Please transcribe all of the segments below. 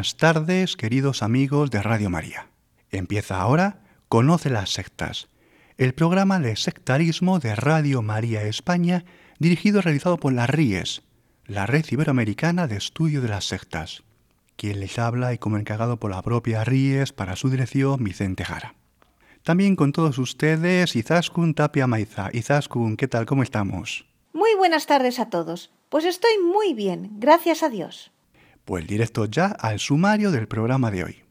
Buenas tardes, queridos amigos de Radio María. Empieza ahora Conoce las sectas, el programa de sectarismo de Radio María España, dirigido y realizado por la RIES, la Red Iberoamericana de Estudio de las Sectas. Quien les habla y como encargado por la propia RIES para su dirección, Vicente Jara. También con todos ustedes, Izaskun Tapia Maiza. Izaskun, ¿qué tal? ¿Cómo estamos? Muy buenas tardes a todos. Pues estoy muy bien, gracias a Dios. Pues directo ya al sumario del programa de hoy.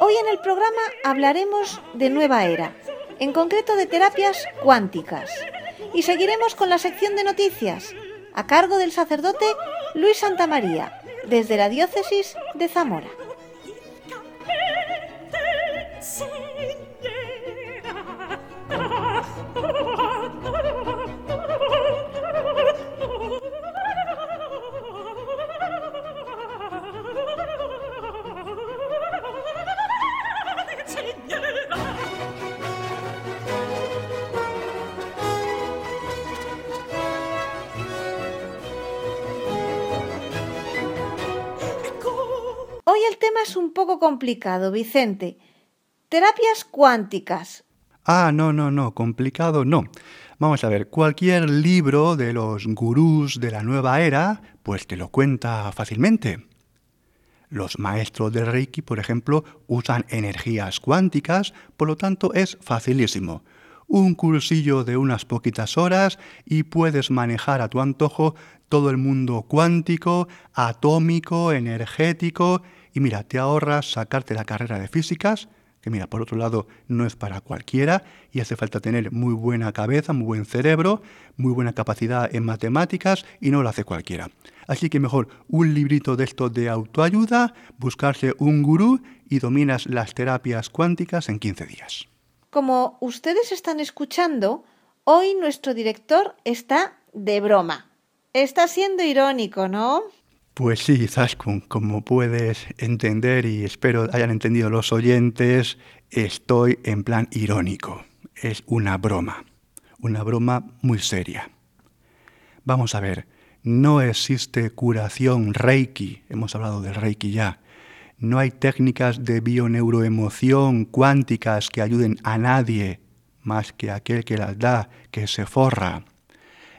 Hoy en el programa hablaremos de nueva era, en concreto de terapias cuánticas. Y seguiremos con la sección de noticias, a cargo del sacerdote Luis Santamaría, desde la diócesis de Zamora. Poco complicado, Vicente. Terapias cuánticas. Ah, no, no, no, complicado no. Vamos a ver, cualquier libro de los gurús de la nueva era, pues te lo cuenta fácilmente. Los maestros del Reiki, por ejemplo, usan energías cuánticas, por lo tanto es facilísimo. Un cursillo de unas poquitas horas y puedes manejar a tu antojo todo el mundo cuántico, atómico, energético, y mira, te ahorras sacarte la carrera de físicas, que mira, por otro lado no es para cualquiera y hace falta tener muy buena cabeza, muy buen cerebro, muy buena capacidad en matemáticas y no lo hace cualquiera. Así que mejor un librito de esto de autoayuda, buscarse un gurú y dominas las terapias cuánticas en 15 días. Como ustedes están escuchando, hoy nuestro director está de broma. Está siendo irónico, ¿no? Pues sí, Zaskun, como puedes entender y espero hayan entendido los oyentes, estoy en plan irónico. Es una broma, una broma muy seria. Vamos a ver, no existe curación reiki, hemos hablado del reiki ya. No hay técnicas de bioneuroemoción cuánticas que ayuden a nadie más que aquel que las da, que se forra.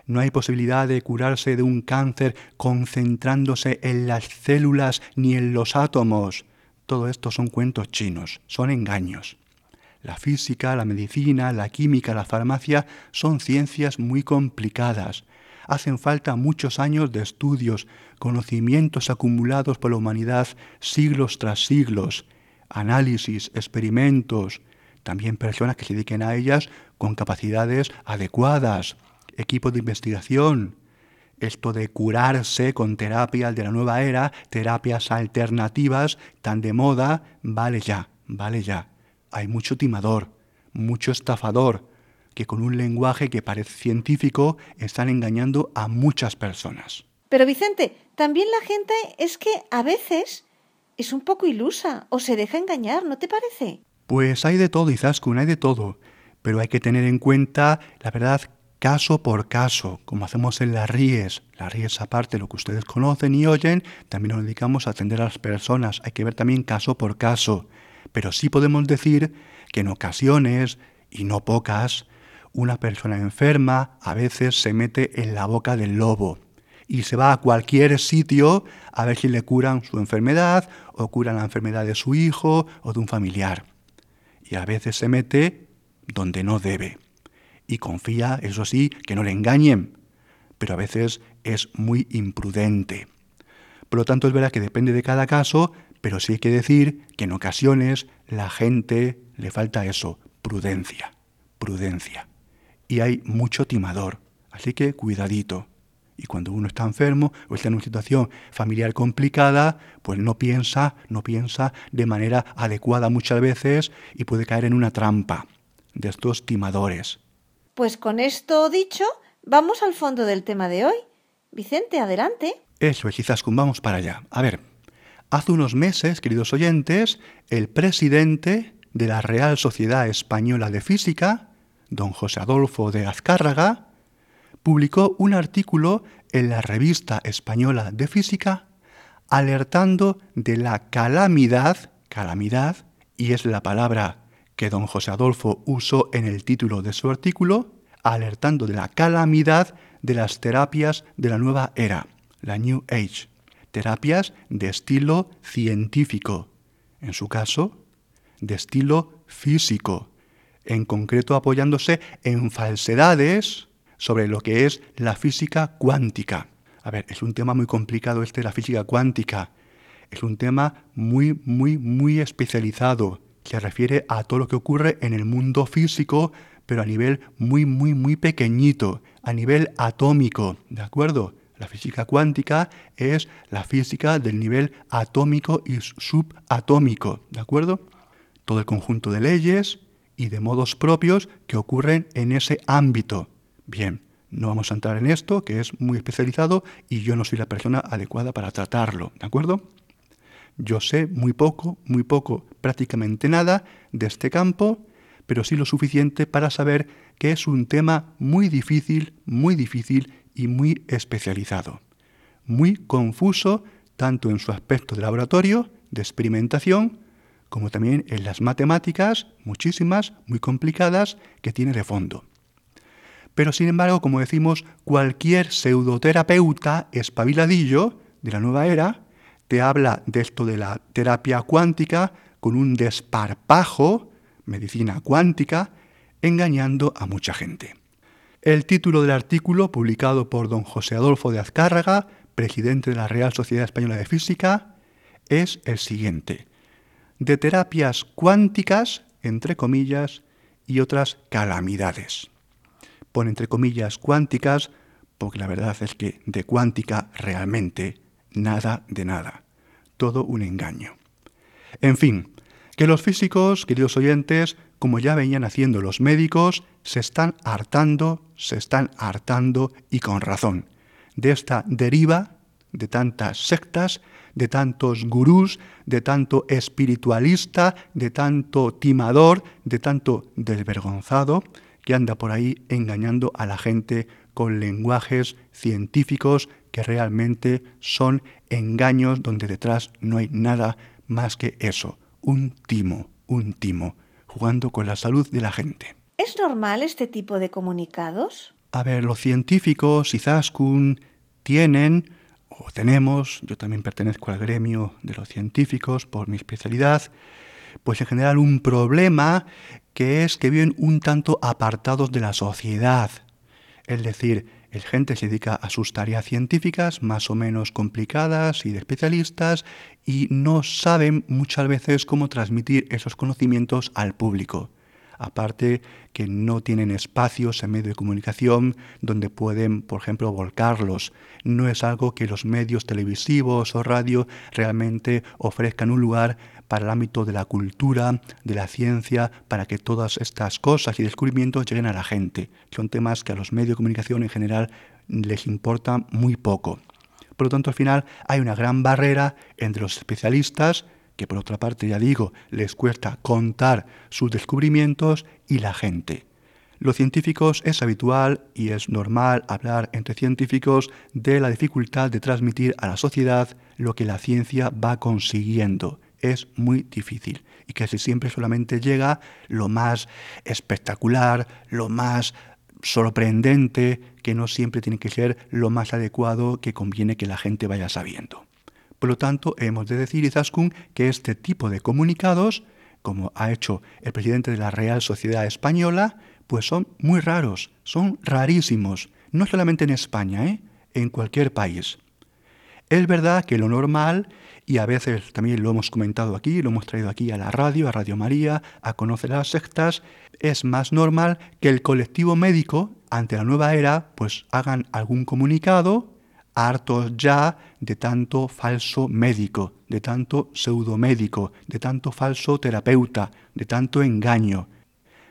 No hay posibilidad de curarse de un cáncer concentrándose en las células ni en los átomos. Todo esto son cuentos chinos, son engaños. La física, la medicina, la química, la farmacia son ciencias muy complicadas. Hacen falta muchos años de estudios, conocimientos acumulados por la humanidad siglos tras siglos, análisis, experimentos, también personas que se dediquen a ellas con capacidades adecuadas, equipos de investigación. Esto de curarse con terapias de la nueva era, terapias alternativas tan de moda, vale ya, vale ya. Hay mucho timador, mucho estafador, que con un lenguaje que parece científico están engañando a muchas personas. Pero Vicente, también la gente es que a veces es un poco ilusa o se deja engañar, ¿no te parece? Pues hay de todo, Izaskun, hay de todo. Pero hay que tener en cuenta, la verdad, caso por caso, como hacemos en las RIES. Las RIES, aparte lo que ustedes conocen y oyen, también nos dedicamos a atender a las personas. Hay que ver también caso por caso. Pero sí podemos decir que en ocasiones, y no pocas, una persona enferma a veces se mete en la boca del lobo y se va a cualquier sitio a ver si le curan su enfermedad o curan la enfermedad de su hijo o de un familiar. Y a veces se mete donde no debe. Y confía, eso sí, que no le engañen, pero a veces es muy imprudente. Por lo tanto, es verdad que depende de cada caso, pero sí hay que decir que en ocasiones la gente le falta eso, prudencia, prudencia. Y hay mucho timador, así que cuidadito. Y cuando uno está enfermo o está en una situación familiar complicada, pues no piensa, no piensa de manera adecuada muchas veces y puede caer en una trampa de estos timadores. Pues con esto dicho, vamos al fondo del tema de hoy. Vicente, adelante. Eso es, quizás vamos para allá. A ver, hace unos meses, queridos oyentes, el presidente de la Real Sociedad Española de Física, don José Adolfo de Azcárraga, publicó un artículo en la Revista Española de Física alertando de la calamidad, calamidad, y es la palabra que don José Adolfo usó en el título de su artículo, alertando de la calamidad de las terapias de la nueva era, la New Age, terapias de estilo científico, en su caso, de estilo físico, en concreto apoyándose en falsedades sobre lo que es la física cuántica. A ver, es un tema muy complicado este la física cuántica. Es un tema muy, muy, muy especializado. Se refiere a todo lo que ocurre en el mundo físico, pero a nivel muy, muy, muy pequeñito, a nivel atómico, ¿de acuerdo? La física cuántica es la física del nivel atómico y subatómico, ¿de acuerdo? Todo el conjunto de leyes y de modos propios que ocurren en ese ámbito. Bien, no vamos a entrar en esto, que es muy especializado y yo no soy la persona adecuada para tratarlo, ¿de acuerdo? Yo sé muy poco, muy poco, prácticamente nada de este campo, pero sí lo suficiente para saber que es un tema muy difícil, muy difícil y muy especializado. Muy confuso tanto en su aspecto de laboratorio, de experimentación, como también en las matemáticas, muchísimas, muy complicadas, que tiene de fondo. Pero sin embargo, como decimos, cualquier pseudoterapeuta espabiladillo de la nueva era te habla de esto de la terapia cuántica con un desparpajo, medicina cuántica, engañando a mucha gente. El título del artículo, publicado por don José Adolfo de Azcárraga, presidente de la Real Sociedad Española de Física, es el siguiente. De terapias cuánticas, entre comillas, y otras calamidades pone entre comillas cuánticas, porque la verdad es que de cuántica realmente nada de nada. Todo un engaño. En fin, que los físicos, queridos oyentes, como ya venían haciendo los médicos, se están hartando, se están hartando y con razón, de esta deriva de tantas sectas, de tantos gurús, de tanto espiritualista, de tanto timador, de tanto desvergonzado, que anda por ahí engañando a la gente con lenguajes científicos que realmente son engaños donde detrás no hay nada más que eso, un timo, un timo, jugando con la salud de la gente. ¿Es normal este tipo de comunicados? A ver, los científicos, Izaskun, tienen o tenemos, yo también pertenezco al gremio de los científicos por mi especialidad, pues en general un problema que es que viven un tanto apartados de la sociedad. Es decir, el gente se dedica a sus tareas científicas más o menos complicadas y de especialistas y no saben muchas veces cómo transmitir esos conocimientos al público. Aparte que no tienen espacios en medio de comunicación donde pueden, por ejemplo, volcarlos. No es algo que los medios televisivos o radio realmente ofrezcan un lugar para el ámbito de la cultura, de la ciencia, para que todas estas cosas y descubrimientos lleguen a la gente. Son temas que a los medios de comunicación en general les importa muy poco. Por lo tanto, al final hay una gran barrera entre los especialistas, que por otra parte, ya digo, les cuesta contar sus descubrimientos, y la gente. Los científicos es habitual y es normal hablar entre científicos de la dificultad de transmitir a la sociedad lo que la ciencia va consiguiendo es muy difícil y casi siempre solamente llega lo más espectacular, lo más sorprendente, que no siempre tiene que ser lo más adecuado que conviene que la gente vaya sabiendo. Por lo tanto, hemos de decir, Izaskun, que este tipo de comunicados, como ha hecho el presidente de la Real Sociedad Española, pues son muy raros, son rarísimos, no solamente en España, ¿eh? en cualquier país. Es verdad que lo normal, y a veces también lo hemos comentado aquí, lo hemos traído aquí a la radio, a Radio María, a conocer las sectas, es más normal que el colectivo médico, ante la nueva era, pues hagan algún comunicado, hartos ya de tanto falso médico, de tanto pseudomédico, de tanto falso terapeuta, de tanto engaño.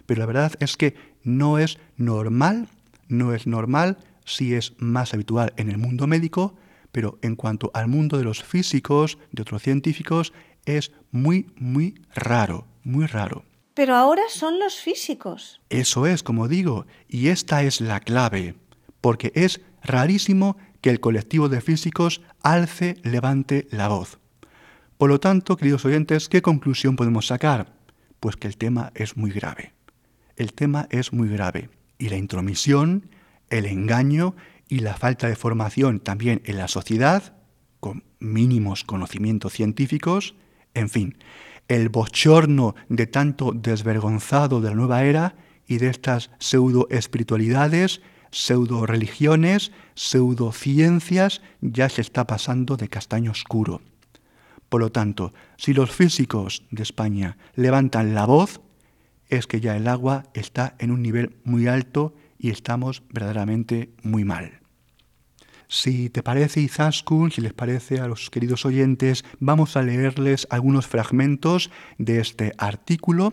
Pero la verdad es que no es normal, no es normal, si es más habitual en el mundo médico, pero en cuanto al mundo de los físicos, de otros científicos, es muy, muy raro, muy raro. Pero ahora son los físicos. Eso es, como digo, y esta es la clave, porque es rarísimo que el colectivo de físicos alce, levante la voz. Por lo tanto, queridos oyentes, ¿qué conclusión podemos sacar? Pues que el tema es muy grave. El tema es muy grave y la intromisión, el engaño y la falta de formación también en la sociedad, con mínimos conocimientos científicos, en fin, el bochorno de tanto desvergonzado de la nueva era y de estas pseudo espiritualidades, pseudo religiones, pseudo ciencias, ya se está pasando de castaño oscuro. Por lo tanto, si los físicos de España levantan la voz, es que ya el agua está en un nivel muy alto y estamos verdaderamente muy mal. Si te parece, Izaskun, si les parece a los queridos oyentes, vamos a leerles algunos fragmentos de este artículo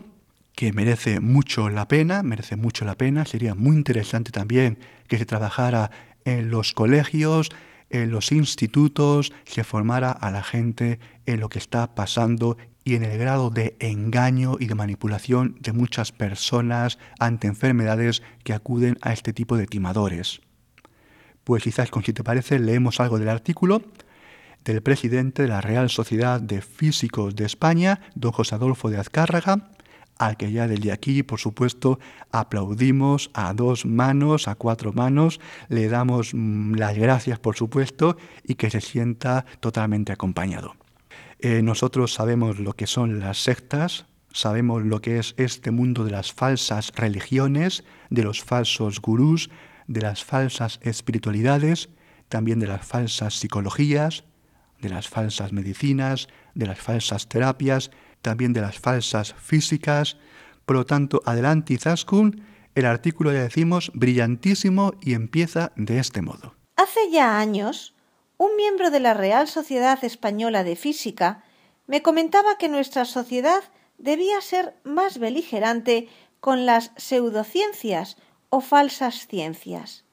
que merece mucho la pena, merece mucho la pena. Sería muy interesante también que se trabajara en los colegios, en los institutos, se formara a la gente en lo que está pasando y en el grado de engaño y de manipulación de muchas personas ante enfermedades que acuden a este tipo de timadores. Pues quizás, con si te parece, leemos algo del artículo del presidente de la Real Sociedad de Físicos de España, don José Adolfo de Azcárraga, al que ya desde aquí, por supuesto, aplaudimos a dos manos, a cuatro manos, le damos mm, las gracias, por supuesto, y que se sienta totalmente acompañado. Eh, nosotros sabemos lo que son las sectas, sabemos lo que es este mundo de las falsas religiones, de los falsos gurús, de las falsas espiritualidades, también de las falsas psicologías, de las falsas medicinas, de las falsas terapias, también de las falsas físicas. Por lo tanto, adelante Izaskun, el artículo ya decimos brillantísimo y empieza de este modo. Hace ya años, un miembro de la Real Sociedad Española de Física me comentaba que nuestra sociedad debía ser más beligerante con las pseudociencias o falsas ciencias.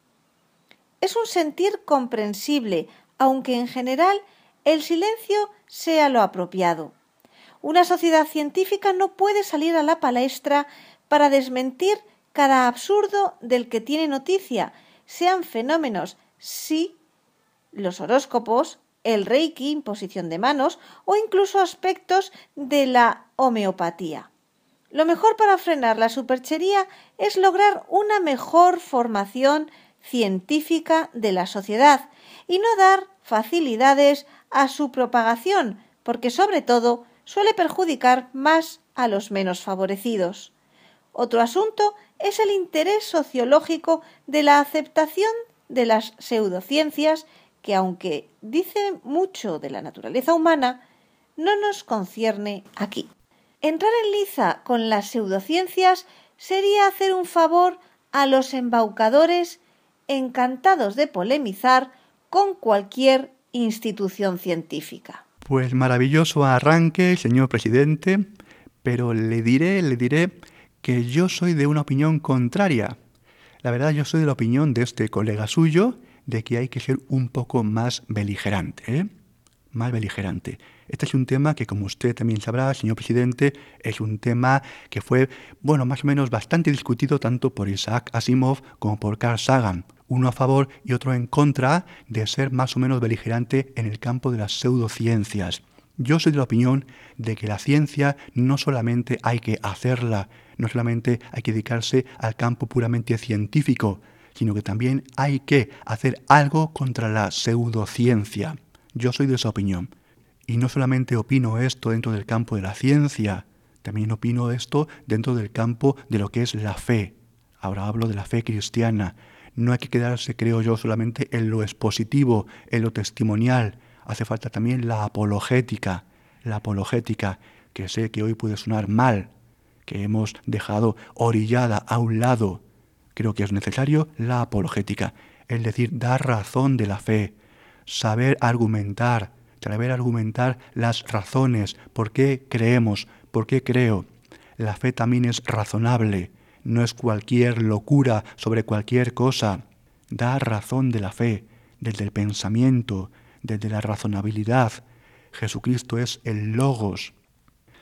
Es un sentir comprensible, aunque en general el silencio sea lo apropiado. Una sociedad científica no puede salir a la palestra para desmentir cada absurdo del que tiene noticia, sean fenómenos sí los horóscopos, el reiki, imposición de manos o incluso aspectos de la homeopatía. Lo mejor para frenar la superchería es lograr una mejor formación científica de la sociedad y no dar facilidades a su propagación, porque sobre todo suele perjudicar más a los menos favorecidos. Otro asunto es el interés sociológico de la aceptación de las pseudociencias que aunque dice mucho de la naturaleza humana, no nos concierne aquí. Entrar en liza con las pseudociencias sería hacer un favor a los embaucadores encantados de polemizar con cualquier institución científica. Pues maravilloso arranque, señor presidente, pero le diré, le diré que yo soy de una opinión contraria. La verdad, yo soy de la opinión de este colega suyo, de que hay que ser un poco más beligerante, ¿eh? Más beligerante. Este es un tema que, como usted también sabrá, señor presidente, es un tema que fue, bueno, más o menos bastante discutido tanto por Isaac Asimov como por Carl Sagan, uno a favor y otro en contra de ser más o menos beligerante en el campo de las pseudociencias. Yo soy de la opinión de que la ciencia no solamente hay que hacerla, no solamente hay que dedicarse al campo puramente científico, sino que también hay que hacer algo contra la pseudociencia. Yo soy de esa opinión. Y no solamente opino esto dentro del campo de la ciencia, también opino esto dentro del campo de lo que es la fe. Ahora hablo de la fe cristiana. No hay que quedarse, creo yo, solamente en lo expositivo, en lo testimonial. hace falta también la apologética, la apologética, que sé que hoy puede sonar mal, que hemos dejado orillada a un lado. Creo que es necesario la apologética, es decir, dar razón de la fe, saber argumentar, saber argumentar las razones, por qué creemos, por qué creo. La fe también es razonable, no es cualquier locura sobre cualquier cosa. Da razón de la fe, desde el pensamiento, desde la razonabilidad. Jesucristo es el logos.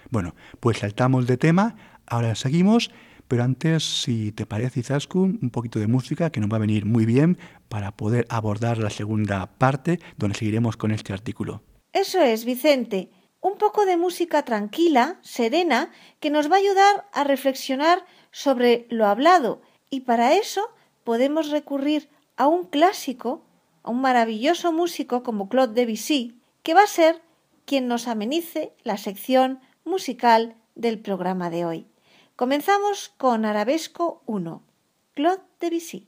Bueno, pues saltamos de tema, ahora seguimos, pero antes, si te parece, Izaskun, un poquito de música que nos va a venir muy bien para poder abordar la segunda parte, donde seguiremos con este artículo. Eso es, Vicente. Un poco de música tranquila, serena, que nos va a ayudar a reflexionar sobre lo hablado. Y para eso podemos recurrir a un clásico a un maravilloso músico como Claude Debussy, que va a ser quien nos amenice la sección musical del programa de hoy. Comenzamos con Arabesco 1, Claude Debussy.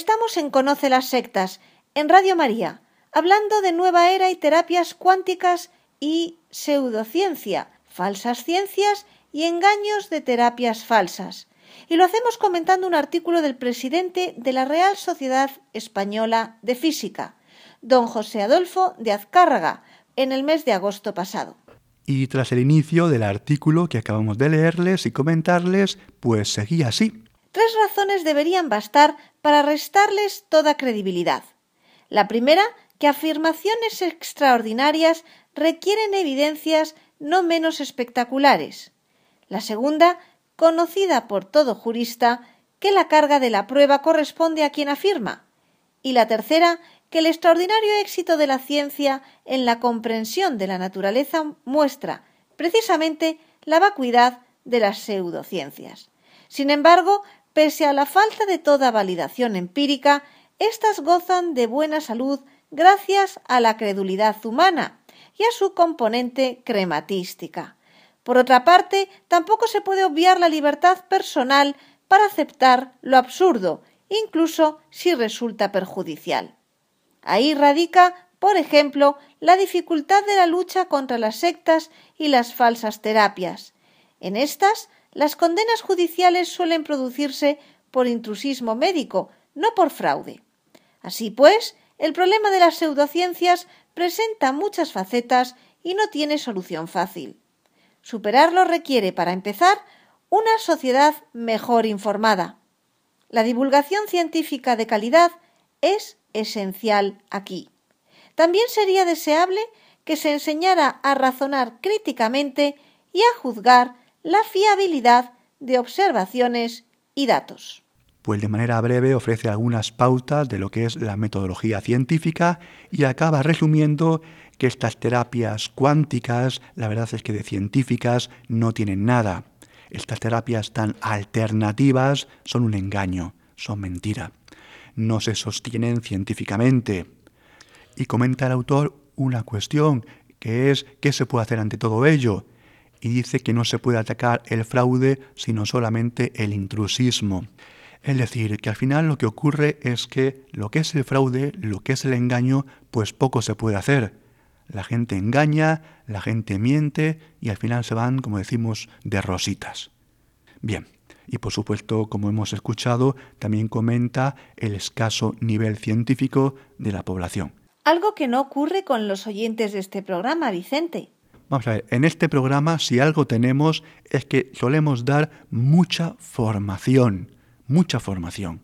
Estamos en Conoce las sectas, en Radio María, hablando de nueva era y terapias cuánticas y pseudociencia, falsas ciencias y engaños de terapias falsas. Y lo hacemos comentando un artículo del presidente de la Real Sociedad Española de Física, don José Adolfo de Azcárraga, en el mes de agosto pasado. Y tras el inicio del artículo que acabamos de leerles y comentarles, pues seguía así. Tres razones deberían bastar para restarles toda credibilidad. La primera, que afirmaciones extraordinarias requieren evidencias no menos espectaculares. La segunda, conocida por todo jurista, que la carga de la prueba corresponde a quien afirma. Y la tercera, que el extraordinario éxito de la ciencia en la comprensión de la naturaleza muestra precisamente la vacuidad de las pseudociencias. Sin embargo, Pese a la falta de toda validación empírica, éstas gozan de buena salud gracias a la credulidad humana y a su componente crematística. Por otra parte, tampoco se puede obviar la libertad personal para aceptar lo absurdo, incluso si resulta perjudicial. Ahí radica, por ejemplo, la dificultad de la lucha contra las sectas y las falsas terapias. En estas las condenas judiciales suelen producirse por intrusismo médico, no por fraude. Así pues, el problema de las pseudociencias presenta muchas facetas y no tiene solución fácil. Superarlo requiere, para empezar, una sociedad mejor informada. La divulgación científica de calidad es esencial aquí. También sería deseable que se enseñara a razonar críticamente y a juzgar la fiabilidad de observaciones y datos. Pues de manera breve ofrece algunas pautas de lo que es la metodología científica y acaba resumiendo que estas terapias cuánticas, la verdad es que de científicas no tienen nada. Estas terapias tan alternativas son un engaño, son mentira. No se sostienen científicamente. Y comenta el autor una cuestión, que es qué se puede hacer ante todo ello. Y dice que no se puede atacar el fraude, sino solamente el intrusismo. Es decir, que al final lo que ocurre es que lo que es el fraude, lo que es el engaño, pues poco se puede hacer. La gente engaña, la gente miente y al final se van, como decimos, de rositas. Bien, y por supuesto, como hemos escuchado, también comenta el escaso nivel científico de la población. Algo que no ocurre con los oyentes de este programa, Vicente. Vamos a ver, en este programa si algo tenemos es que solemos dar mucha formación, mucha formación.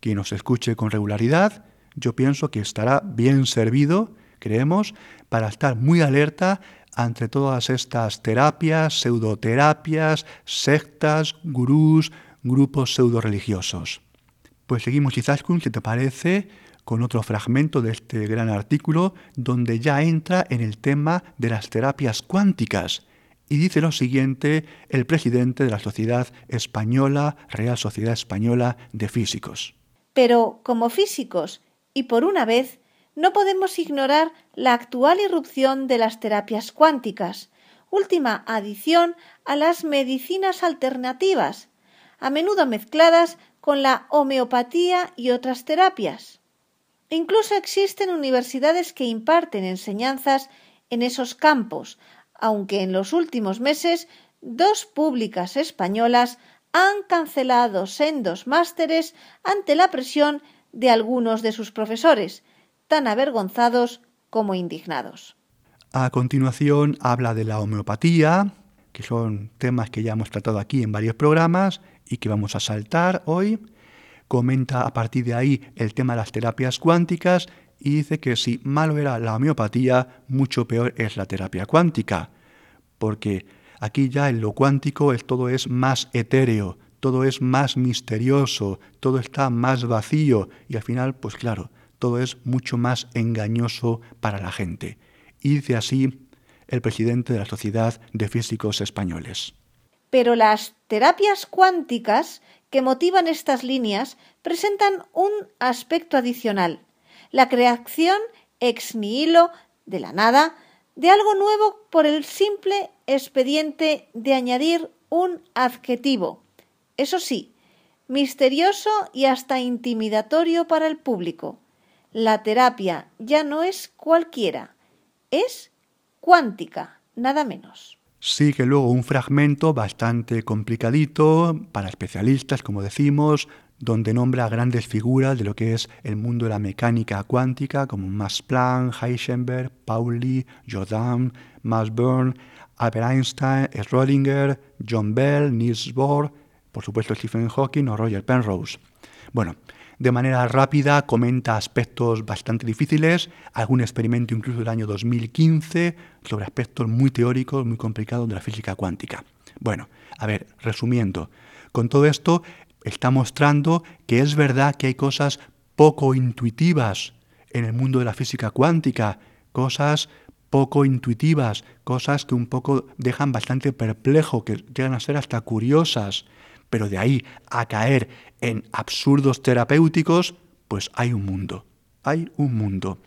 Quien nos escuche con regularidad, yo pienso que estará bien servido creemos, para estar muy alerta ante todas estas terapias, pseudoterapias, sectas, gurús, grupos pseudo-religiosos. Pues seguimos, Izaskun, si te parece, con otro fragmento de este gran artículo donde ya entra en el tema de las terapias cuánticas. Y dice lo siguiente el presidente de la Sociedad Española, Real Sociedad Española de Físicos. Pero como físicos, y por una vez, no podemos ignorar la actual irrupción de las terapias cuánticas, última adición a las medicinas alternativas, a menudo mezcladas con la homeopatía y otras terapias. Incluso existen universidades que imparten enseñanzas en esos campos, aunque en los últimos meses dos públicas españolas han cancelado sendos másteres ante la presión de algunos de sus profesores, tan avergonzados como indignados. A continuación habla de la homeopatía, que son temas que ya hemos tratado aquí en varios programas y que vamos a saltar hoy. Comenta a partir de ahí el tema de las terapias cuánticas y dice que si malo era la homeopatía, mucho peor es la terapia cuántica, porque aquí ya en lo cuántico todo es más etéreo, todo es más misterioso, todo está más vacío y al final, pues claro, todo es mucho más engañoso para la gente. Y dice así el presidente de la Sociedad de Físicos Españoles. Pero las terapias cuánticas que motivan estas líneas presentan un aspecto adicional, la creación ex nihilo, de la nada, de algo nuevo por el simple expediente de añadir un adjetivo. Eso sí, misterioso y hasta intimidatorio para el público la terapia ya no es cualquiera, es cuántica, nada menos. Sigue luego un fragmento bastante complicadito para especialistas, como decimos, donde nombra grandes figuras de lo que es el mundo de la mecánica cuántica, como Max Planck, Heisenberg, Pauli, Jordan, Max Born, Albert Einstein, Schrödinger, John Bell, Niels Bohr, por supuesto Stephen Hawking o Roger Penrose. Bueno, de manera rápida comenta aspectos bastante difíciles, algún experimento incluso del año 2015 sobre aspectos muy teóricos, muy complicados de la física cuántica. Bueno, a ver, resumiendo, con todo esto está mostrando que es verdad que hay cosas poco intuitivas en el mundo de la física cuántica, cosas poco intuitivas, cosas que un poco dejan bastante perplejo, que llegan a ser hasta curiosas pero de ahí a caer en absurdos terapéuticos, pues hay un mundo, hay un mundo.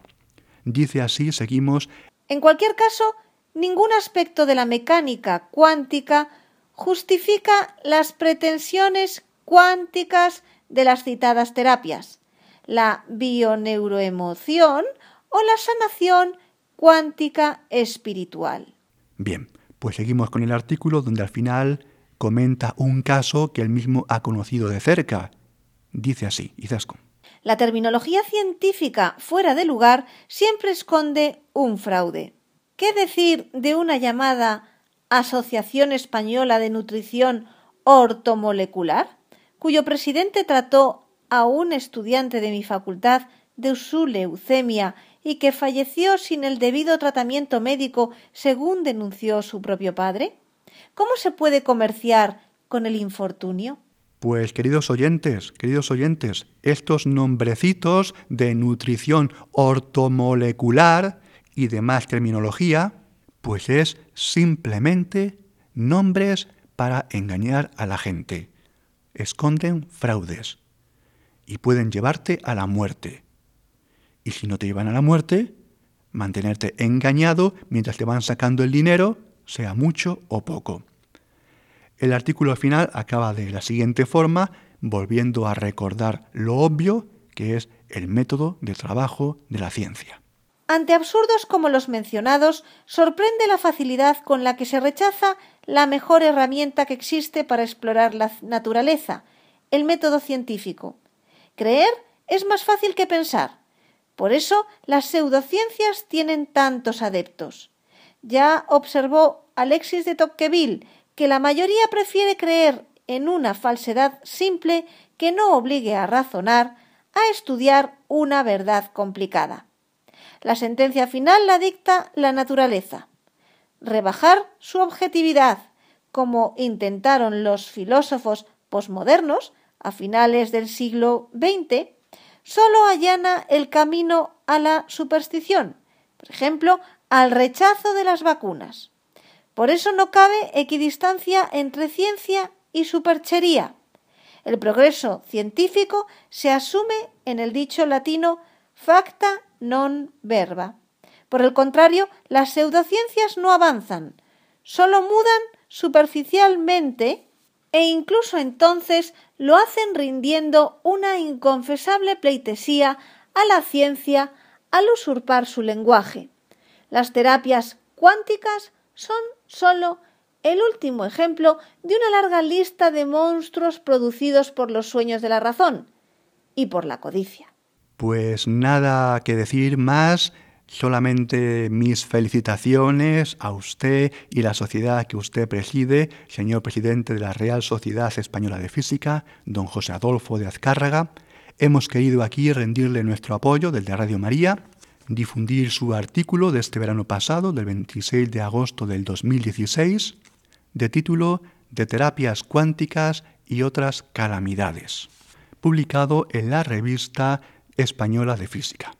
Dice así, seguimos. En cualquier caso, ningún aspecto de la mecánica cuántica justifica las pretensiones cuánticas de las citadas terapias, la bioneuroemoción o la sanación cuántica espiritual. Bien, pues seguimos con el artículo donde al final comenta un caso que él mismo ha conocido de cerca Dice así, Izaskun. La terminología científica fuera de lugar siempre esconde un fraude. ¿Qué decir de una llamada Asociación Española de Nutrición Ortomolecular, cuyo presidente trató a un estudiante de mi facultad de su leucemia y que falleció sin el debido tratamiento médico, según denunció su propio padre? ¿Cómo se puede comerciar con el infortunio? Pues queridos oyentes, queridos oyentes, estos nombrecitos de nutrición ortomolecular y demás terminología, pues es simplemente nombres para engañar a la gente. Esconden fraudes y pueden llevarte a la muerte. Y si no te llevan a la muerte, mantenerte engañado mientras te van sacando el dinero, sea mucho o poco. El artículo final acaba de la siguiente forma, volviendo a recordar lo obvio que es el método de trabajo de la ciencia. Ante absurdos como los mencionados, sorprende la facilidad con la que se rechaza la mejor herramienta que existe para explorar la naturaleza, el método científico. Creer es más fácil que pensar. Por eso las pseudociencias tienen tantos adeptos. Ya observó Alexis de Tocqueville que la mayoría prefiere creer en una falsedad simple que no obligue a razonar, a estudiar una verdad complicada. La sentencia final la dicta la naturaleza. Rebajar su objetividad, como intentaron los filósofos posmodernos a finales del siglo XX, solo allana el camino a la superstición, por ejemplo, al rechazo de las vacunas. Por eso no cabe equidistancia entre ciencia y superchería. El progreso científico se asume en el dicho latino facta non verba. Por el contrario, las pseudociencias no avanzan, solo mudan superficialmente e incluso entonces lo hacen rindiendo una inconfesable pleitesía a la ciencia al usurpar su lenguaje. Las terapias cuánticas son solo el último ejemplo de una larga lista de monstruos producidos por los sueños de la razón y por la codicia. Pues nada que decir más, solamente mis felicitaciones a usted y la sociedad que usted preside, señor presidente de la Real Sociedad Española de Física, don José Adolfo de Azcárraga. Hemos querido aquí rendirle nuestro apoyo desde Radio María difundir su artículo de este verano pasado, del 26 de agosto del 2016, de título De terapias cuánticas y otras calamidades, publicado en la revista española de física.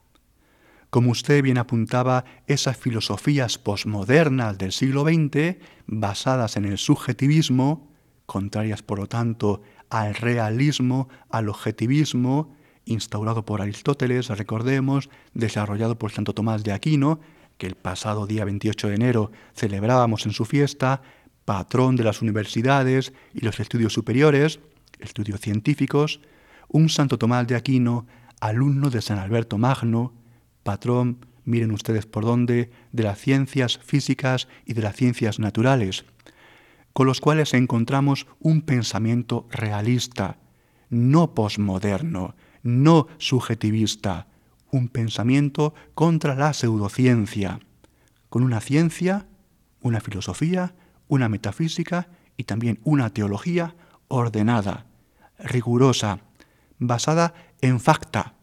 Como usted bien apuntaba, esas filosofías posmodernas del siglo XX, basadas en el subjetivismo, contrarias por lo tanto al realismo, al objetivismo, instaurado por Aristóteles, recordemos, desarrollado por Santo Tomás de Aquino, que el pasado día 28 de enero celebrábamos en su fiesta, patrón de las universidades y los estudios superiores, estudios científicos, un Santo Tomás de Aquino, alumno de San Alberto Magno, patrón, miren ustedes por dónde, de las ciencias físicas y de las ciencias naturales, con los cuales encontramos un pensamiento realista, no posmoderno, no subjetivista, un pensamiento contra la pseudociencia, con una ciencia, una filosofía, una metafísica y también una teología ordenada, rigurosa, basada en facta,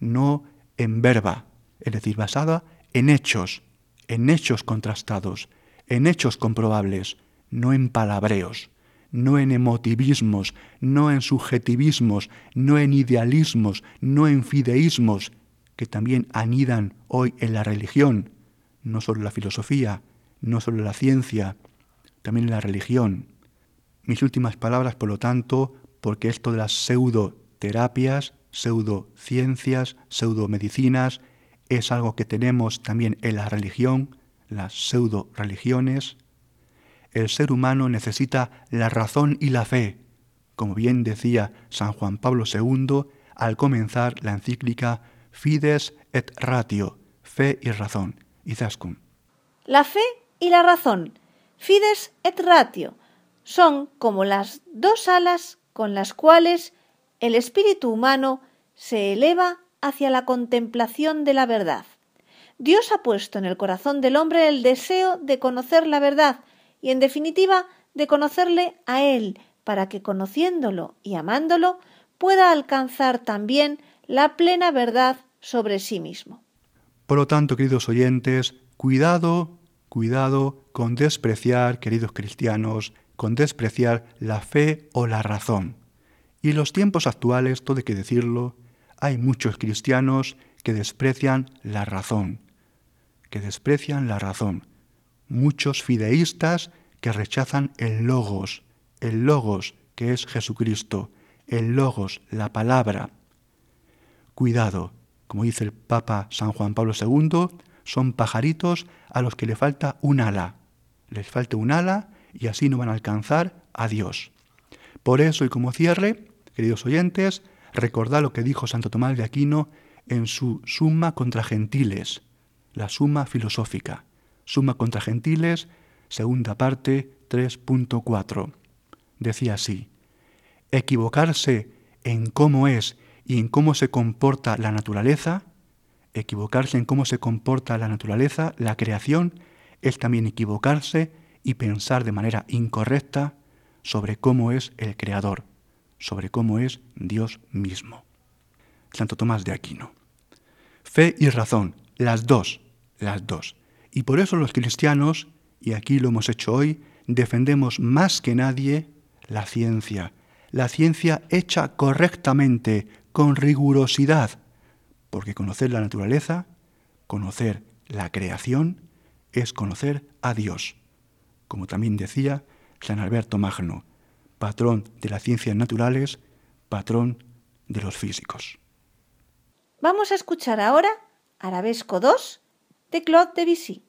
no en verba, es decir, basada en hechos, en hechos contrastados, en hechos comprobables, no en palabreos no en emotivismos, no en subjetivismos, no en idealismos, no en fideísmos, que también anidan hoy en la religión, no solo la filosofía, no solo la ciencia, también en la religión. Mis últimas palabras, por lo tanto, porque esto de las pseudoterapias, pseudociencias, pseudomedicinas, es algo que tenemos también en la religión, las pseudo religiones, el ser humano necesita la razón y la fe, como bien decía San Juan Pablo II al comenzar la encíclica Fides et Ratio, fe y razón, Izaskun. La fe y la razón, Fides et Ratio, son como las dos alas con las cuales el espíritu humano se eleva hacia la contemplación de la verdad. Dios ha puesto en el corazón del hombre el deseo de conocer la verdad y, en definitiva, de conocerle a Él, para que, conociéndolo y amándolo, pueda alcanzar también la plena verdad sobre sí mismo. Por lo tanto, queridos oyentes, cuidado, cuidado con despreciar, queridos cristianos, con despreciar la fe o la razón. Y los tiempos actuales, todo hay que decirlo, hay muchos cristianos que desprecian la razón, que desprecian la razón. Muchos fideístas que rechazan el logos, el logos que es Jesucristo, el logos, la palabra. Cuidado, como dice el Papa San Juan Pablo II, son pajaritos a los que le falta un ala. Les falta un ala y así no van a alcanzar a Dios. Por eso y como cierre, queridos oyentes, recordad lo que dijo Santo Tomás de Aquino en su Suma contra Gentiles, la Suma filosófica. Suma contra Gentiles, segunda parte 3.4. Decía así, equivocarse en cómo es y en cómo se comporta la naturaleza, equivocarse en cómo se comporta la naturaleza, la creación, es también equivocarse y pensar de manera incorrecta sobre cómo es el Creador, sobre cómo es Dios mismo. Santo Tomás de Aquino. Fe y razón, las dos, las dos. Y por eso los cristianos, y aquí lo hemos hecho hoy, defendemos más que nadie la ciencia, la ciencia hecha correctamente, con rigurosidad, porque conocer la naturaleza, conocer la creación, es conocer a Dios, como también decía San Alberto Magno, patrón de las ciencias naturales, patrón de los físicos. Vamos a escuchar ahora Arabesco 2 de Claude Debussy.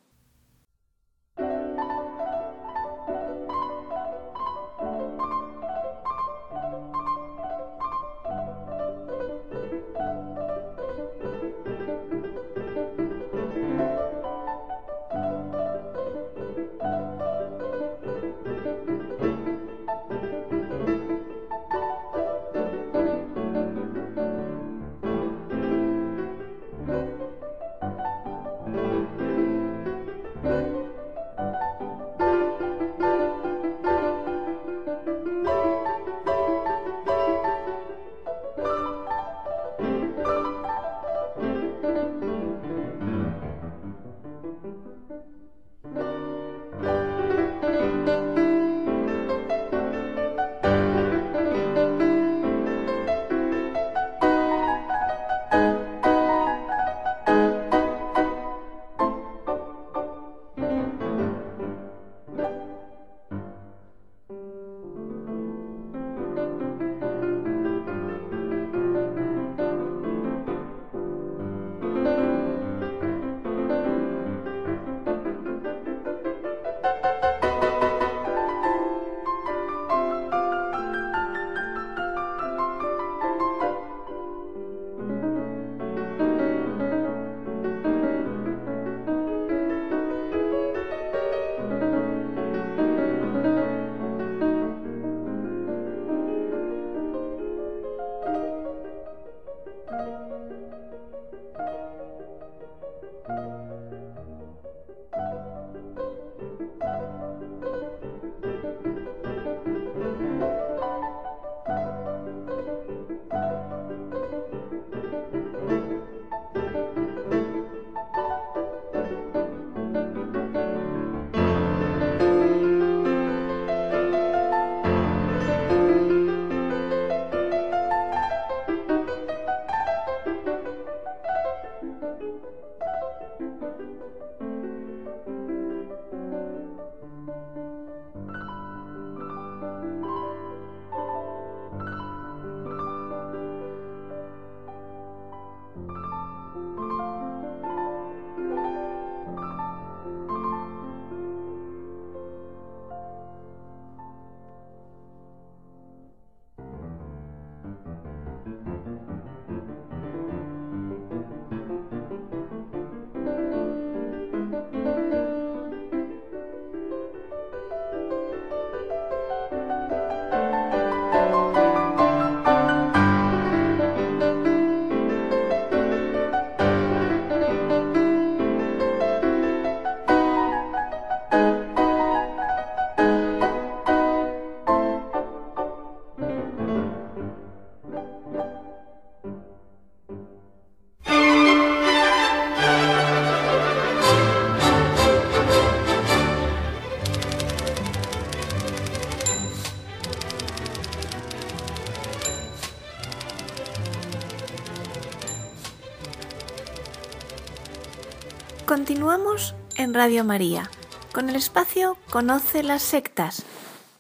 Radio María con el espacio Conoce las sectas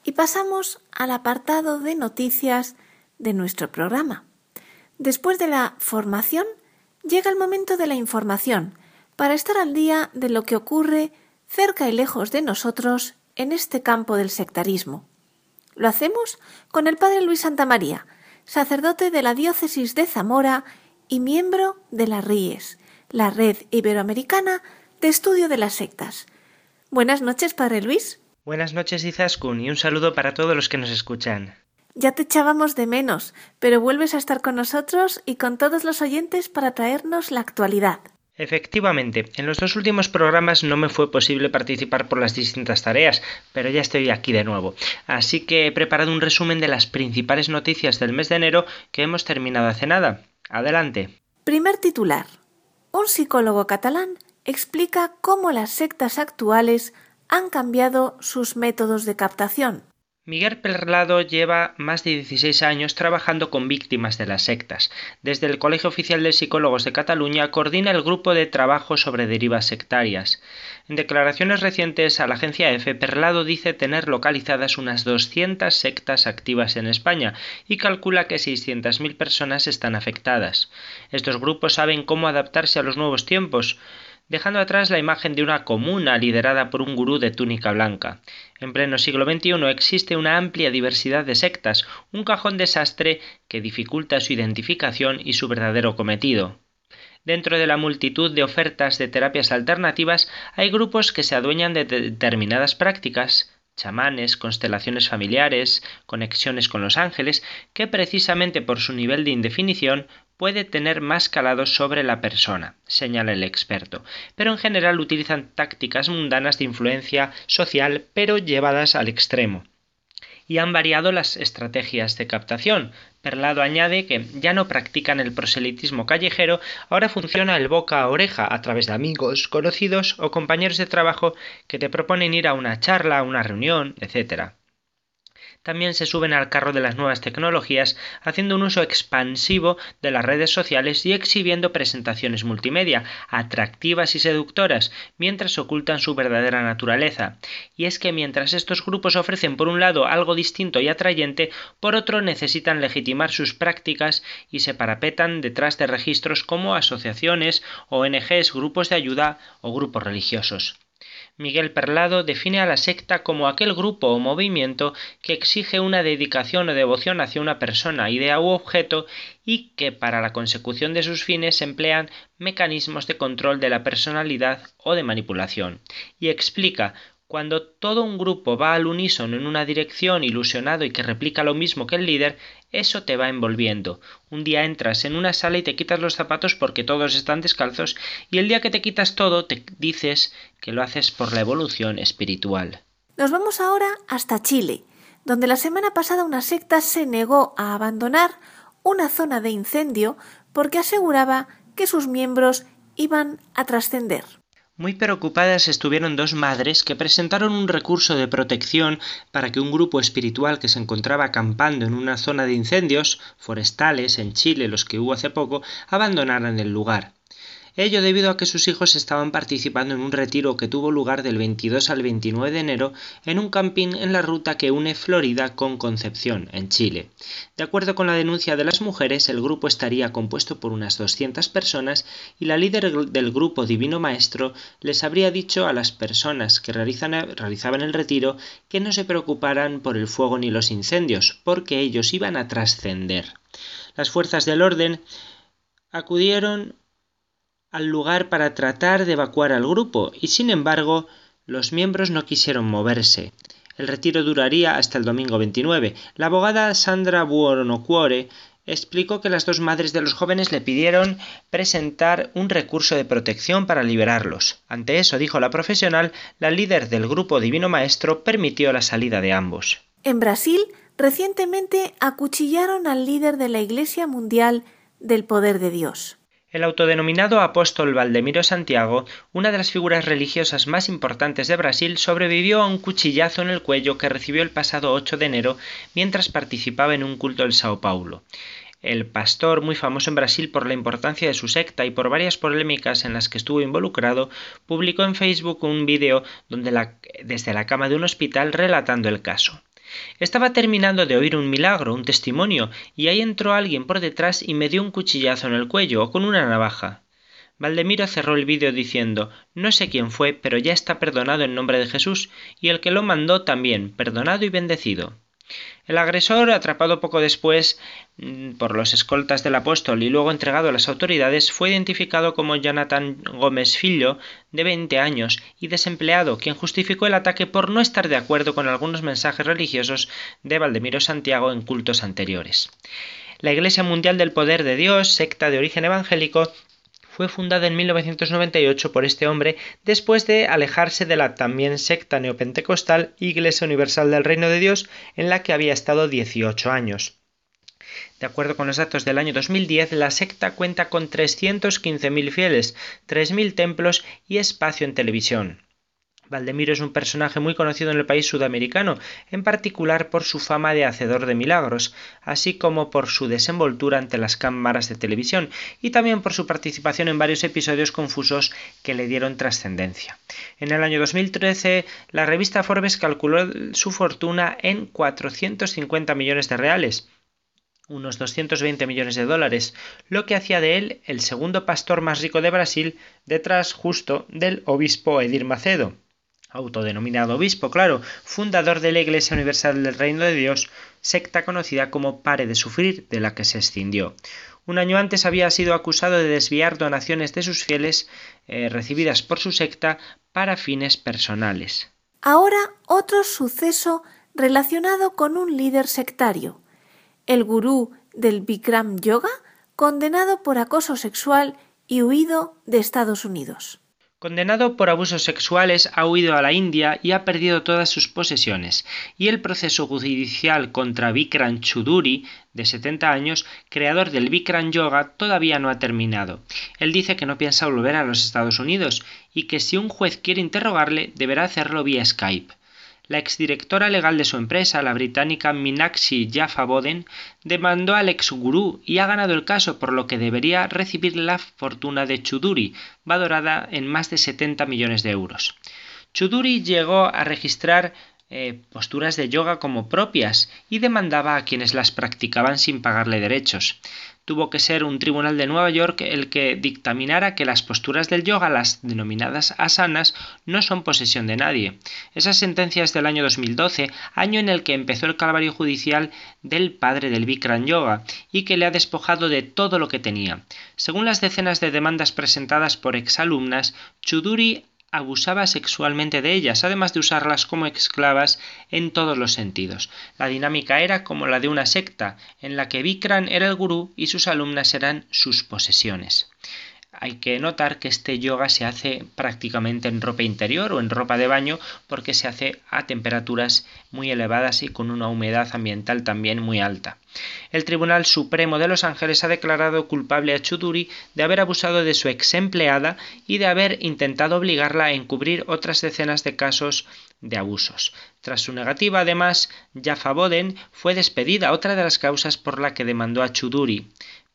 y pasamos al apartado de noticias de nuestro programa. Después de la formación, llega el momento de la información para estar al día de lo que ocurre cerca y lejos de nosotros en este campo del sectarismo. Lo hacemos con el Padre Luis Santa María, sacerdote de la diócesis de Zamora y miembro de la RIES, la Red Iberoamericana de Estudio de las Sectas. Buenas noches, Padre Luis. Buenas noches, Izaskun, y un saludo para todos los que nos escuchan. Ya te echábamos de menos, pero vuelves a estar con nosotros y con todos los oyentes para traernos la actualidad. Efectivamente, en los dos últimos programas no me fue posible participar por las distintas tareas, pero ya estoy aquí de nuevo. Así que he preparado un resumen de las principales noticias del mes de enero que hemos terminado hace nada. Adelante. Primer titular. Un psicólogo catalán explica cómo las sectas actuales han cambiado sus métodos de captación. Miguel Perlado lleva más de 16 años trabajando con víctimas de las sectas. Desde el Colegio Oficial de Psicólogos de Cataluña coordina el grupo de trabajo sobre derivas sectarias. En declaraciones recientes a la agencia EFE, Perlado dice tener localizadas unas 200 sectas activas en España y calcula que 600.000 personas están afectadas. Estos grupos saben cómo adaptarse a los nuevos tiempos dejando atrás la imagen de una comuna liderada por un gurú de túnica blanca. En pleno siglo XXI existe una amplia diversidad de sectas, un cajón desastre que dificulta su identificación y su verdadero cometido. Dentro de la multitud de ofertas de terapias alternativas hay grupos que se adueñan de determinadas prácticas, chamanes, constelaciones familiares, conexiones con los ángeles, que precisamente por su nivel de indefinición puede tener más calado sobre la persona, señala el experto, pero en general utilizan tácticas mundanas de influencia social pero llevadas al extremo. Y han variado las estrategias de captación. Perlado añade que ya no practican el proselitismo callejero, ahora funciona el boca a oreja a través de amigos, conocidos o compañeros de trabajo que te proponen ir a una charla, a una reunión, etc también se suben al carro de las nuevas tecnologías, haciendo un uso expansivo de las redes sociales y exhibiendo presentaciones multimedia, atractivas y seductoras, mientras ocultan su verdadera naturaleza. Y es que mientras estos grupos ofrecen por un lado algo distinto y atrayente, por otro necesitan legitimar sus prácticas y se parapetan detrás de registros como asociaciones, ONGs, grupos de ayuda o grupos religiosos. Miguel Perlado define a la secta como aquel grupo o movimiento que exige una dedicación o devoción hacia una persona, idea u objeto y que para la consecución de sus fines emplean mecanismos de control de la personalidad o de manipulación. Y explica cuando todo un grupo va al unísono en una dirección ilusionado y que replica lo mismo que el líder, eso te va envolviendo. Un día entras en una sala y te quitas los zapatos porque todos están descalzos y el día que te quitas todo te dices que lo haces por la evolución espiritual. Nos vamos ahora hasta Chile, donde la semana pasada una secta se negó a abandonar una zona de incendio porque aseguraba que sus miembros iban a trascender. Muy preocupadas estuvieron dos madres que presentaron un recurso de protección para que un grupo espiritual que se encontraba acampando en una zona de incendios forestales en Chile, los que hubo hace poco, abandonaran el lugar. Ello debido a que sus hijos estaban participando en un retiro que tuvo lugar del 22 al 29 de enero en un camping en la ruta que une Florida con Concepción, en Chile. De acuerdo con la denuncia de las mujeres, el grupo estaría compuesto por unas 200 personas y la líder del grupo Divino Maestro les habría dicho a las personas que realizaban el retiro que no se preocuparan por el fuego ni los incendios, porque ellos iban a trascender. Las fuerzas del orden acudieron al lugar para tratar de evacuar al grupo y sin embargo los miembros no quisieron moverse. El retiro duraría hasta el domingo 29. La abogada Sandra Buonocuore explicó que las dos madres de los jóvenes le pidieron presentar un recurso de protección para liberarlos. Ante eso, dijo la profesional, la líder del grupo Divino Maestro permitió la salida de ambos. En Brasil, recientemente acuchillaron al líder de la Iglesia Mundial del Poder de Dios. El autodenominado apóstol Valdemiro Santiago, una de las figuras religiosas más importantes de Brasil, sobrevivió a un cuchillazo en el cuello que recibió el pasado 8 de enero mientras participaba en un culto en Sao Paulo. el pastor, muy famoso en Brasil por la importancia de su secta y por varias polémicas en las que estuvo involucrado, publicó en Facebook un vídeo desde la cama de un hospital relatando el caso. Estaba terminando de oír un milagro, un testimonio, y ahí entró alguien por detrás y me dio un cuchillazo en el cuello o con una navaja. Valdemiro cerró el vídeo diciendo No sé quién fue, pero ya está perdonado en nombre de Jesús, y el que lo mandó también, perdonado y bendecido. El agresor, atrapado poco después mm, por los escoltas del apóstol y luego entregado a las autoridades, fue identificado como Jonathan Gómez Fillo, de 20 años, y desempleado, quien justificó el ataque por no estar de acuerdo con algunos mensajes religiosos de Valdemiro Santiago en cultos anteriores. La Iglesia Mundial del Poder de Dios, secta de origen evangélico, fue fundada en 1998 por este hombre después de alejarse de la también secta neopentecostal Iglesia Universal del Reino de Dios en la que había estado 18 años. De acuerdo con los datos del año 2010, la secta cuenta con 315.000 fieles, 3.000 templos y espacio en televisión. Valdemiro es un personaje muy conocido en el país sudamericano, en particular por su fama de hacedor de milagros, así como por su desenvoltura ante las cámaras de televisión y también por su participación en varios episodios confusos que le dieron trascendencia. En el año 2013, la revista Forbes calculó su fortuna en 450 millones de reales, unos 220 millones de dólares, lo que hacía de él el segundo pastor más rico de Brasil, detrás justo del obispo Edir Macedo autodenominado obispo, claro, fundador de la Iglesia Universal del Reino de Dios, secta conocida como Pare de Sufrir, de la que se escindió. Un año antes había sido acusado de desviar donaciones de sus fieles eh, recibidas por su secta para fines personales. Ahora otro suceso relacionado con un líder sectario, el gurú del Bikram Yoga, condenado por acoso sexual y huido de Estados Unidos. Condenado por abusos sexuales, ha huido a la India y ha perdido todas sus posesiones, y el proceso judicial contra Bikram Chuduri, de 70 años, creador del Bikram Yoga, todavía no ha terminado. Él dice que no piensa volver a los Estados Unidos y que si un juez quiere interrogarle, deberá hacerlo vía Skype. La exdirectora legal de su empresa, la británica Minakshi Jaffa Boden, demandó al ex gurú y ha ganado el caso, por lo que debería recibir la fortuna de Chuduri, valorada en más de 70 millones de euros. Chuduri llegó a registrar eh, posturas de yoga como propias y demandaba a quienes las practicaban sin pagarle derechos tuvo que ser un tribunal de Nueva York el que dictaminara que las posturas del yoga, las denominadas asanas, no son posesión de nadie. Esa sentencia es del año 2012, año en el que empezó el calvario judicial del padre del Bikram Yoga y que le ha despojado de todo lo que tenía. Según las decenas de demandas presentadas por exalumnas, Chuduri abusaba sexualmente de ellas, además de usarlas como esclavas en todos los sentidos. La dinámica era como la de una secta, en la que Bikram era el gurú y sus alumnas eran sus posesiones. Hay que notar que este yoga se hace prácticamente en ropa interior o en ropa de baño porque se hace a temperaturas muy elevadas y con una humedad ambiental también muy alta. El Tribunal Supremo de Los Ángeles ha declarado culpable a Chuduri de haber abusado de su ex empleada y de haber intentado obligarla a encubrir otras decenas de casos de abusos. Tras su negativa, además, Jaffa Boden fue despedida, otra de las causas por la que demandó a Chuduri.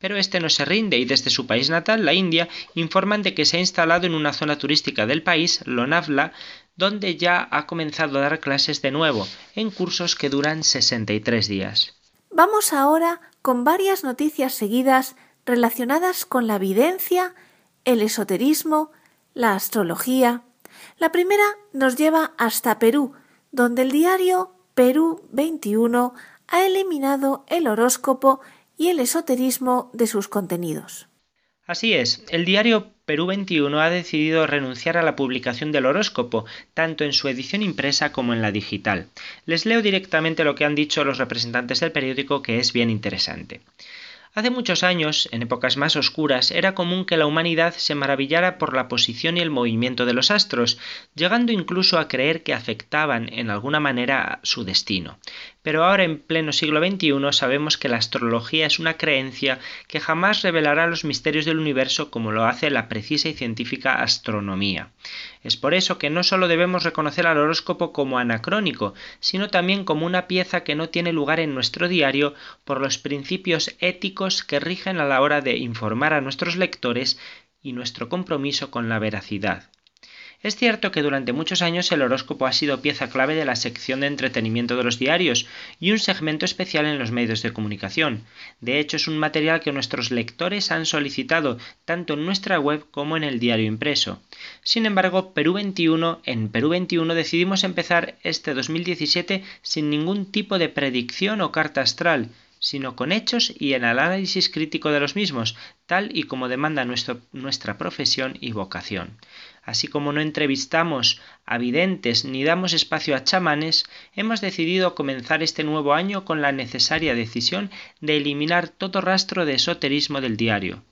Pero este no se rinde y desde su país natal, la India, informan de que se ha instalado en una zona turística del país, Lonavla, donde ya ha comenzado a dar clases de nuevo, en cursos que duran 63 días. Vamos ahora con varias noticias seguidas relacionadas con la evidencia, el esoterismo, la astrología. La primera nos lleva hasta Perú, donde el diario Perú 21 ha eliminado el horóscopo y el esoterismo de sus contenidos. Así es, el diario Perú 21 ha decidido renunciar a la publicación del horóscopo, tanto en su edición impresa como en la digital. Les leo directamente lo que han dicho los representantes del periódico que es bien interesante. Hace muchos años, en épocas más oscuras, era común que la humanidad se maravillara por la posición y el movimiento de los astros, llegando incluso a creer que afectaban en alguna manera su destino. Pero ahora en pleno siglo XXI sabemos que la astrología es una creencia que jamás revelará los misterios del universo como lo hace la precisa y científica astronomía. Es por eso que no solo debemos reconocer al horóscopo como anacrónico, sino también como una pieza que no tiene lugar en nuestro diario por los principios éticos que rigen a la hora de informar a nuestros lectores y nuestro compromiso con la veracidad. Es cierto que durante muchos años el horóscopo ha sido pieza clave de la sección de entretenimiento de los diarios y un segmento especial en los medios de comunicación. De hecho, es un material que nuestros lectores han solicitado tanto en nuestra web como en el diario impreso. Sin embargo, Perú 21, en Perú 21 decidimos empezar este 2017 sin ningún tipo de predicción o carta astral, sino con hechos y el análisis crítico de los mismos, tal y como demanda nuestra profesión y vocación. Así como no entrevistamos a videntes ni damos espacio a chamanes, hemos decidido comenzar este nuevo año con la necesaria decisión de eliminar todo rastro de esoterismo del diario.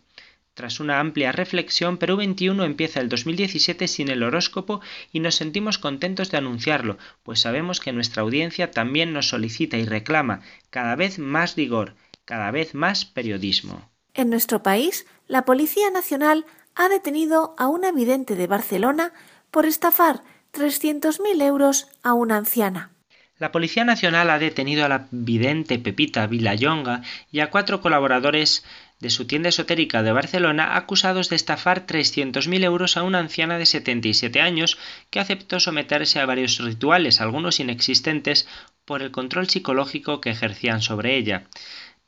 Tras una amplia reflexión, Perú 21 empieza el 2017 sin el horóscopo y nos sentimos contentos de anunciarlo, pues sabemos que nuestra audiencia también nos solicita y reclama cada vez más rigor, cada vez más periodismo. En nuestro país, la Policía Nacional ha detenido a una vidente de Barcelona por estafar 300.000 euros a una anciana. La Policía Nacional ha detenido a la vidente Pepita Vilayonga y a cuatro colaboradores de su tienda esotérica de Barcelona acusados de estafar 300.000 euros a una anciana de 77 años que aceptó someterse a varios rituales, algunos inexistentes, por el control psicológico que ejercían sobre ella.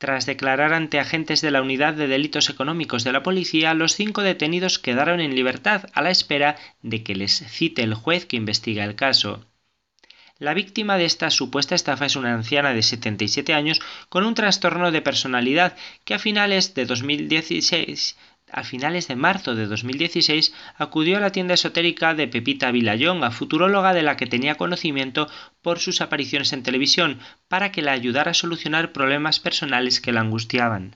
Tras declarar ante agentes de la Unidad de Delitos Económicos de la Policía, los cinco detenidos quedaron en libertad a la espera de que les cite el juez que investiga el caso. La víctima de esta supuesta estafa es una anciana de 77 años con un trastorno de personalidad que a finales de 2016 a finales de marzo de 2016 acudió a la tienda esotérica de Pepita Vilayonga, futuróloga de la que tenía conocimiento por sus apariciones en televisión, para que la ayudara a solucionar problemas personales que la angustiaban.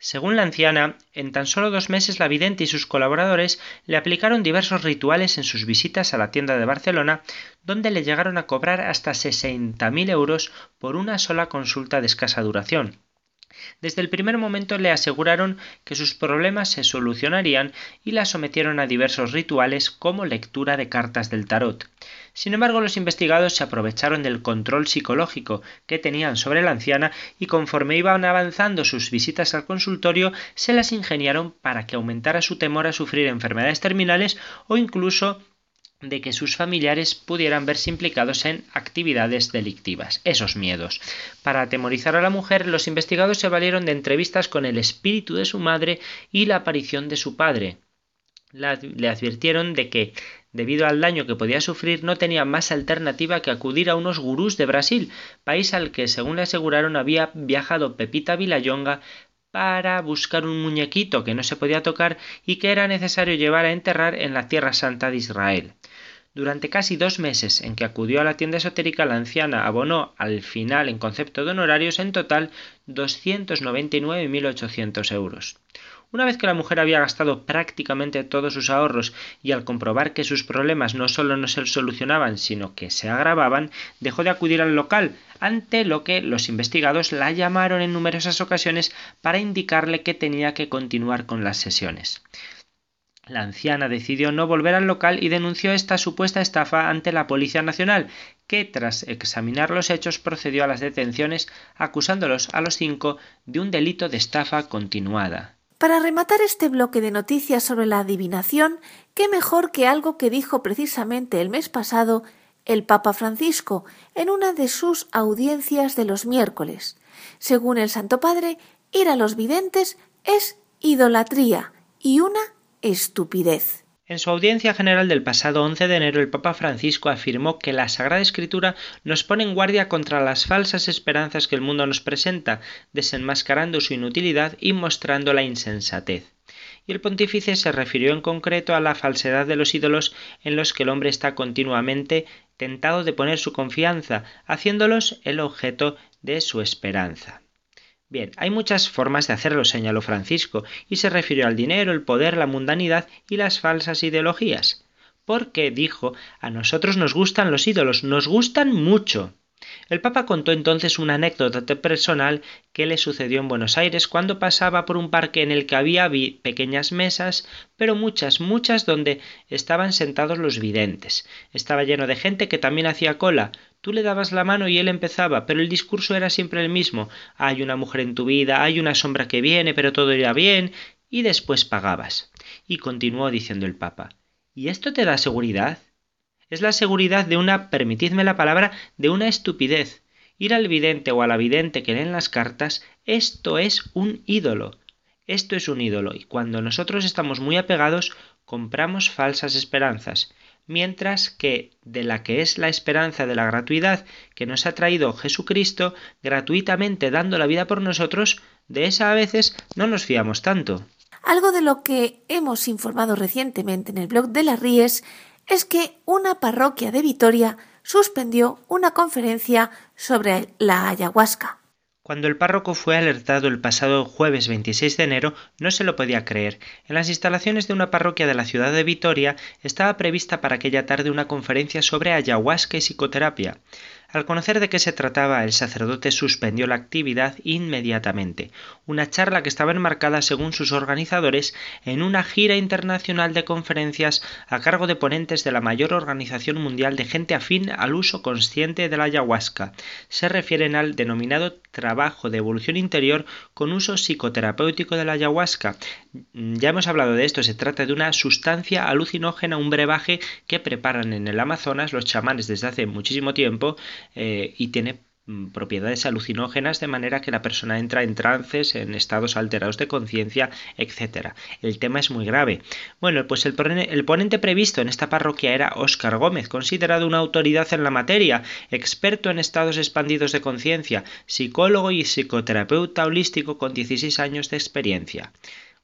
Según la anciana, en tan solo dos meses la vidente y sus colaboradores le aplicaron diversos rituales en sus visitas a la tienda de Barcelona, donde le llegaron a cobrar hasta 60.000 euros por una sola consulta de escasa duración. Desde el primer momento le aseguraron que sus problemas se solucionarían y la sometieron a diversos rituales como lectura de cartas del tarot. Sin embargo, los investigados se aprovecharon del control psicológico que tenían sobre la anciana y conforme iban avanzando sus visitas al consultorio, se las ingeniaron para que aumentara su temor a sufrir enfermedades terminales o incluso de que sus familiares pudieran verse implicados en actividades delictivas, esos miedos. Para atemorizar a la mujer, los investigados se valieron de entrevistas con el espíritu de su madre y la aparición de su padre. le advirtieron de que, debido al daño que podía sufrir, no tenía más alternativa que acudir a unos gurús de Brasil, país al que, según le aseguraron, había viajado Pepita Vilayonga para buscar un muñequito que no se podía tocar y que era necesario llevar a enterrar en la Tierra Santa de Israel. Durante casi dos meses en que acudió a la tienda esotérica, la anciana abonó al final en concepto de honorarios en total 299.800 euros. Una vez que la mujer había gastado prácticamente todos sus ahorros y al comprobar que sus problemas no solo no se solucionaban, sino que se agravaban, dejó de acudir al local, ante lo que los investigados la llamaron en numerosas ocasiones para indicarle que tenía que continuar con las sesiones. La anciana decidió no volver al local y denunció esta supuesta estafa ante la Policía Nacional, que tras examinar los hechos procedió a las detenciones acusándolos a los cinco de un delito de estafa continuada. Para rematar este bloque de noticias sobre la adivinación, qué mejor que algo que dijo precisamente el mes pasado el Papa Francisco en una de sus audiencias de los miércoles. Según el Santo Padre, ir a los videntes es idolatría y una estupidez. En su audiencia general del pasado 11 de enero, el Papa Francisco afirmó que la Sagrada Escritura nos pone en guardia contra las falsas esperanzas que el mundo nos presenta, desenmascarando su inutilidad y mostrando la insensatez. Y el pontífice se refirió en concreto a la falsedad de los ídolos en los que el hombre está continuamente tentado de poner su confianza, haciéndolos el objeto de su esperanza. Bien, hay muchas formas de hacerlo, señaló Francisco, y se refirió al dinero, el poder, la mundanidad y las falsas ideologías. Porque, dijo, a nosotros nos gustan los ídolos, nos gustan mucho. El Papa contó entonces una anécdota personal que le sucedió en Buenos Aires cuando pasaba por un parque en el que había pequeñas mesas, pero muchas, muchas donde estaban sentados los videntes. Estaba lleno de gente que también hacía cola. Tú le dabas la mano y él empezaba, pero el discurso era siempre el mismo. Hay una mujer en tu vida, hay una sombra que viene, pero todo irá bien, y después pagabas. Y continuó diciendo el Papa. ¿Y esto te da seguridad? Es la seguridad de una, permitidme la palabra, de una estupidez. Ir al vidente o a la vidente que leen las cartas, esto es un ídolo. Esto es un ídolo, y cuando nosotros estamos muy apegados, compramos falsas esperanzas, mientras que de la que es la esperanza de la gratuidad que nos ha traído Jesucristo, gratuitamente dando la vida por nosotros, de esa a veces no nos fiamos tanto. Algo de lo que hemos informado recientemente en el blog de las Ries es que una parroquia de Vitoria suspendió una conferencia sobre la ayahuasca. Cuando el párroco fue alertado el pasado jueves 26 de enero, no se lo podía creer. En las instalaciones de una parroquia de la ciudad de Vitoria estaba prevista para aquella tarde una conferencia sobre ayahuasca y psicoterapia. Al conocer de qué se trataba, el sacerdote suspendió la actividad inmediatamente, una charla que estaba enmarcada, según sus organizadores, en una gira internacional de conferencias a cargo de ponentes de la mayor organización mundial de gente afín al uso consciente de la ayahuasca. Se refieren al denominado trabajo de evolución interior con uso psicoterapéutico de la ayahuasca. Ya hemos hablado de esto, se trata de una sustancia alucinógena, un brebaje que preparan en el Amazonas los chamanes desde hace muchísimo tiempo eh, y tiene mm, propiedades alucinógenas de manera que la persona entra en trances, en estados alterados de conciencia, etc. El tema es muy grave. Bueno, pues el, ponente previsto en esta parroquia era Óscar Gómez, considerado una autoridad en la materia, experto en estados expandidos de conciencia, psicólogo y psicoterapeuta holístico con 16 años de experiencia.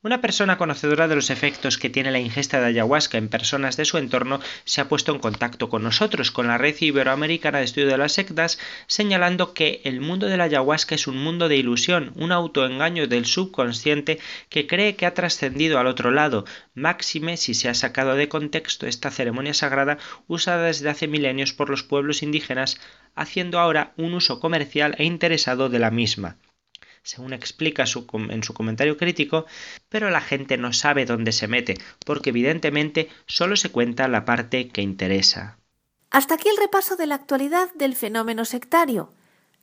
Una persona conocedora de los efectos que tiene la ingesta de ayahuasca en personas de su entorno se ha puesto en contacto con nosotros, con la Red Iberoamericana de Estudio de las Sectas, señalando que el mundo de la ayahuasca es un mundo de ilusión, un autoengaño del subconsciente que cree que ha trascendido al otro lado, máxime si se ha sacado de contexto esta ceremonia sagrada usada desde hace milenios por los pueblos indígenas, haciendo ahora un uso comercial e interesado de la misma según explica en su comentario crítico, pero la gente no sabe dónde se mete, porque evidentemente solo se cuenta la parte que interesa. Hasta aquí el repaso de la actualidad del fenómeno sectario.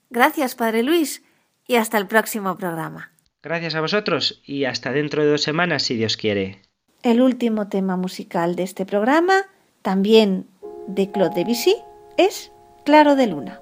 Gracias, Padre Luis, y hasta el próximo programa. Gracias a vosotros y hasta dentro de dos semanas, si Dios quiere. El último tema musical de este programa, también de Claude Debussy, es Claro de Luna.